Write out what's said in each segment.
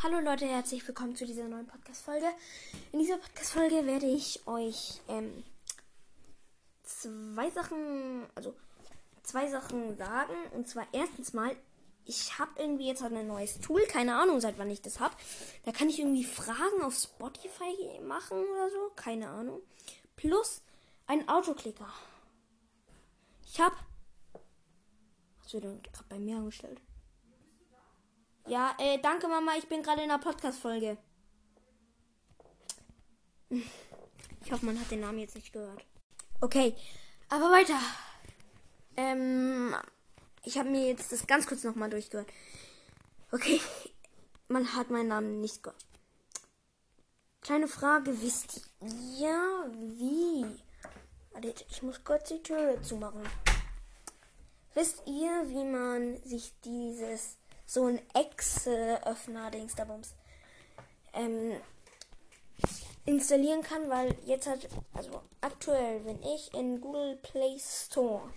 Hallo Leute, herzlich willkommen zu dieser neuen Podcast-Folge. In dieser Podcast-Folge werde ich euch ähm, zwei Sachen, also zwei Sachen sagen. Und zwar erstens mal, ich habe irgendwie jetzt halt ein neues Tool, keine Ahnung, seit wann ich das habe. Da kann ich irgendwie Fragen auf Spotify machen oder so, keine Ahnung. Plus ein Autoklicker. Ich habe. Was wird denn gerade bei mir angestellt? Ja, äh, danke Mama, ich bin gerade in einer Podcast-Folge. Ich hoffe, man hat den Namen jetzt nicht gehört. Okay, aber weiter. Ähm, ich habe mir jetzt das ganz kurz nochmal durchgehört. Okay, man hat meinen Namen nicht gehört. Kleine Frage, wisst ihr, wie... Warte, ich muss kurz die Tür zumachen. Wisst ihr, wie man sich dieses so ein Exe-Öffner-Dings da Bums. Ähm, installieren kann, weil jetzt hat, also aktuell, wenn ich in Google Play Store.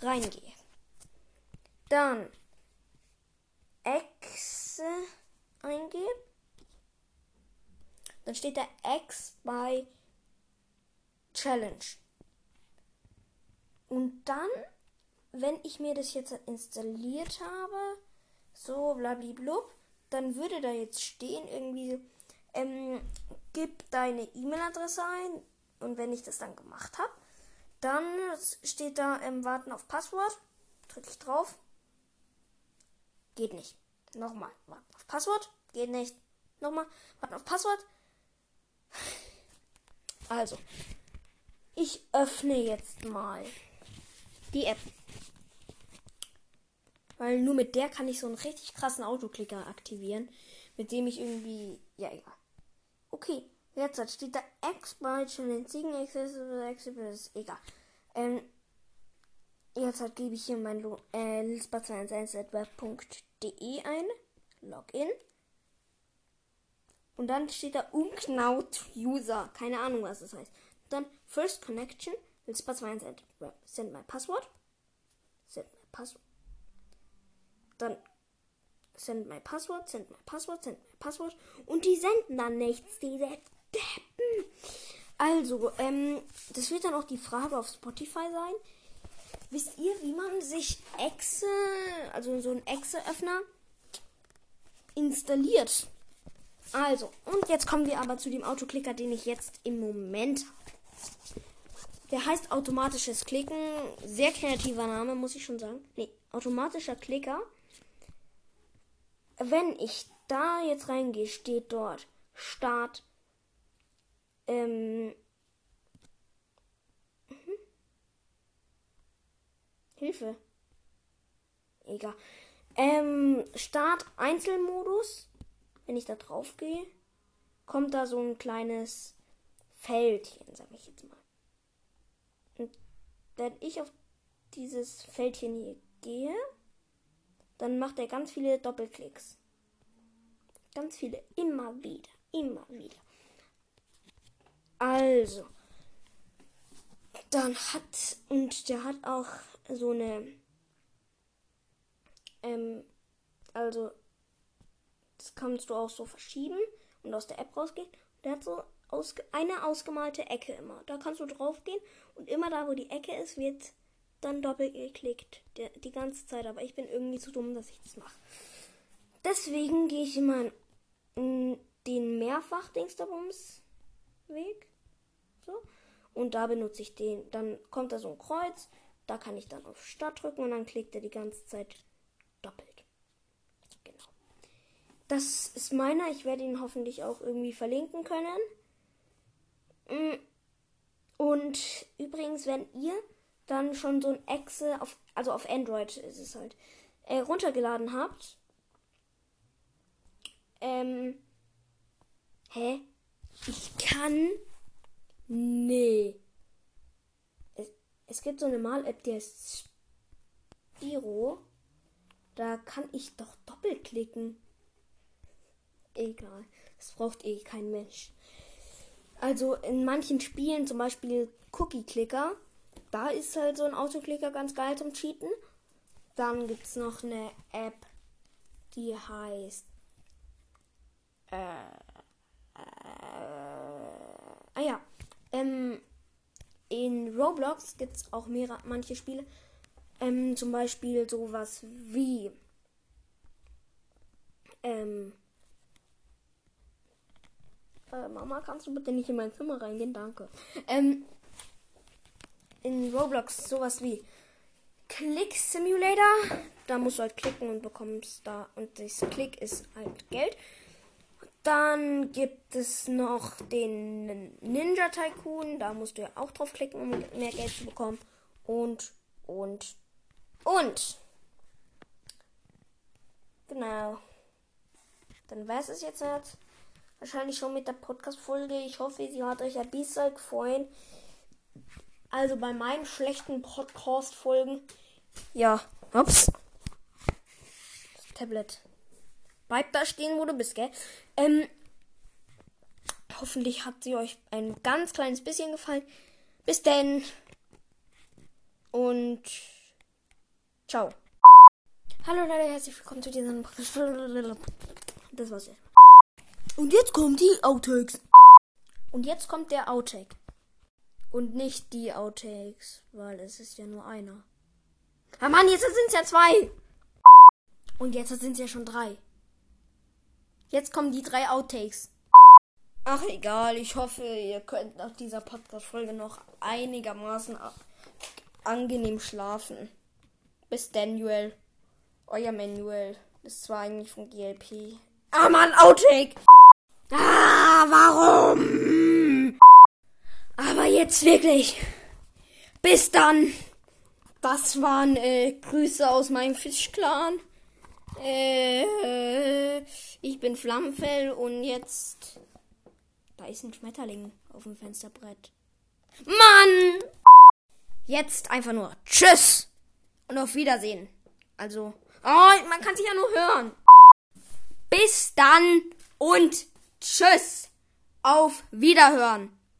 Reingehe, dann Exe eingebe, dann steht da X bei Challenge. Und dann, wenn ich mir das jetzt installiert habe, so blablablub, dann würde da jetzt stehen irgendwie, ähm, gib deine E-Mail-Adresse ein und wenn ich das dann gemacht habe, dann steht da ähm, warten auf Passwort, drücke ich drauf, geht nicht. Nochmal, warten auf Passwort, geht nicht. Nochmal, warten auf Passwort. Also, ich öffne jetzt mal die App. Weil nur mit der kann ich so einen richtig krassen Autoklicker aktivieren, mit dem ich irgendwie. Ja, egal. Okay, jetzt steht da by Challenge Accessible Accessible egal. Ähm, jetzt halt gebe ich hier mein Lo äh, lispa211.web.de ein. Login. Und dann steht da Unknaut User. Keine Ahnung, was das heißt. Dann First Connection. Lispa211 Send my Passwort. Send my Passwort dann send my Passwort, send my Passwort, send my Passwort. Und die senden dann nichts, diese Deppen. Also, ähm, das wird dann auch die Frage auf Spotify sein. Wisst ihr, wie man sich Exe, also so ein Exe-Öffner installiert? Also, und jetzt kommen wir aber zu dem Autoklicker, den ich jetzt im Moment habe. Der heißt automatisches Klicken. Sehr kreativer Name, muss ich schon sagen. Nee, automatischer Klicker wenn ich da jetzt reingehe, steht dort Start. Ähm, mhm. Hilfe. Egal. Ähm, Start Einzelmodus. Wenn ich da drauf gehe, kommt da so ein kleines Fältchen, sag ich jetzt mal. Und wenn ich auf dieses Fältchen hier gehe, dann macht er ganz viele Doppelklicks. Ganz viele. Immer wieder. Immer wieder. Also. Dann hat. Und der hat auch so eine. Ähm, also. Das kannst du auch so verschieben und aus der App rausgehen. Der hat so ausge eine ausgemalte Ecke immer. Da kannst du drauf gehen und immer da, wo die Ecke ist, wird dann doppelt geklickt. Die, ganze Zeit, aber ich bin irgendwie zu dumm, dass ich das mache. Deswegen gehe ich immer in den Mehrfach-Dingsterbums-Weg. So. Und da benutze ich den. Dann kommt da so ein Kreuz. Da kann ich dann auf Start drücken und dann klickt er die ganze Zeit doppelt. Genau. Das ist meiner. Ich werde ihn hoffentlich auch irgendwie verlinken können. Mm. Und übrigens, wenn ihr dann schon so ein Exe auf, also auf Android ist es halt, äh, runtergeladen habt. Ähm, hä? Ich kann. Nee. Es, es gibt so eine Mal-App, die heißt Spiro. Da kann ich doch doppelklicken. Egal. Das braucht eh kein Mensch. Also in manchen Spielen, zum Beispiel Cookie Clicker, da ist halt so ein Autoklicker ganz geil zum Cheaten. Dann gibt es noch eine App, die heißt. Äh, äh, ah ja. Ähm, in Roblox gibt es auch mehrere, manche Spiele. Ähm, zum Beispiel sowas wie. Ähm, äh, Mama, kannst du bitte nicht in mein Zimmer reingehen? Danke. Ähm, in Roblox sowas wie Click Simulator. Da musst du halt klicken und bekommst da. Und das Klick ist halt Geld. Dann gibt es noch den Ninja Tycoon. Da musst du ja auch draufklicken, um mehr Geld zu bekommen. Und, und, und. Genau. Dann weiß es jetzt nicht. Wahrscheinlich schon mit der Podcast-Folge. Ich hoffe, sie hat euch ein bisschen gefallen. Also bei meinen schlechten Podcast-Folgen. Ja, ups. Tablet. Bleib da stehen, wo du bist, gell? Ähm, hoffentlich hat sie euch ein ganz kleines bisschen gefallen. Bis denn. Und ciao. Hallo Leute, herzlich willkommen zu diesem. Das war's jetzt. Und jetzt kommen die Outtakes. Und jetzt kommt der Outtake. Und nicht die Outtakes, weil es ist ja nur einer. Ah Mann, jetzt sind es ja zwei. Und jetzt sind es ja schon drei. Jetzt kommen die drei Outtakes. Ach egal, ich hoffe, ihr könnt nach dieser Podcast-Folge noch einigermaßen angenehm schlafen. Bis Daniel. Euer Manuel. Das war eigentlich von GLP. Ah Mann, Outtake! Ah, warum? Jetzt wirklich. Bis dann. Das waren äh, Grüße aus meinem Fischclan. Äh, ich bin Flammenfell und jetzt. Da ist ein Schmetterling auf dem Fensterbrett. Mann! Jetzt einfach nur Tschüss und auf Wiedersehen. Also, oh, man kann sich ja nur hören. Bis dann und Tschüss. Auf Wiederhören.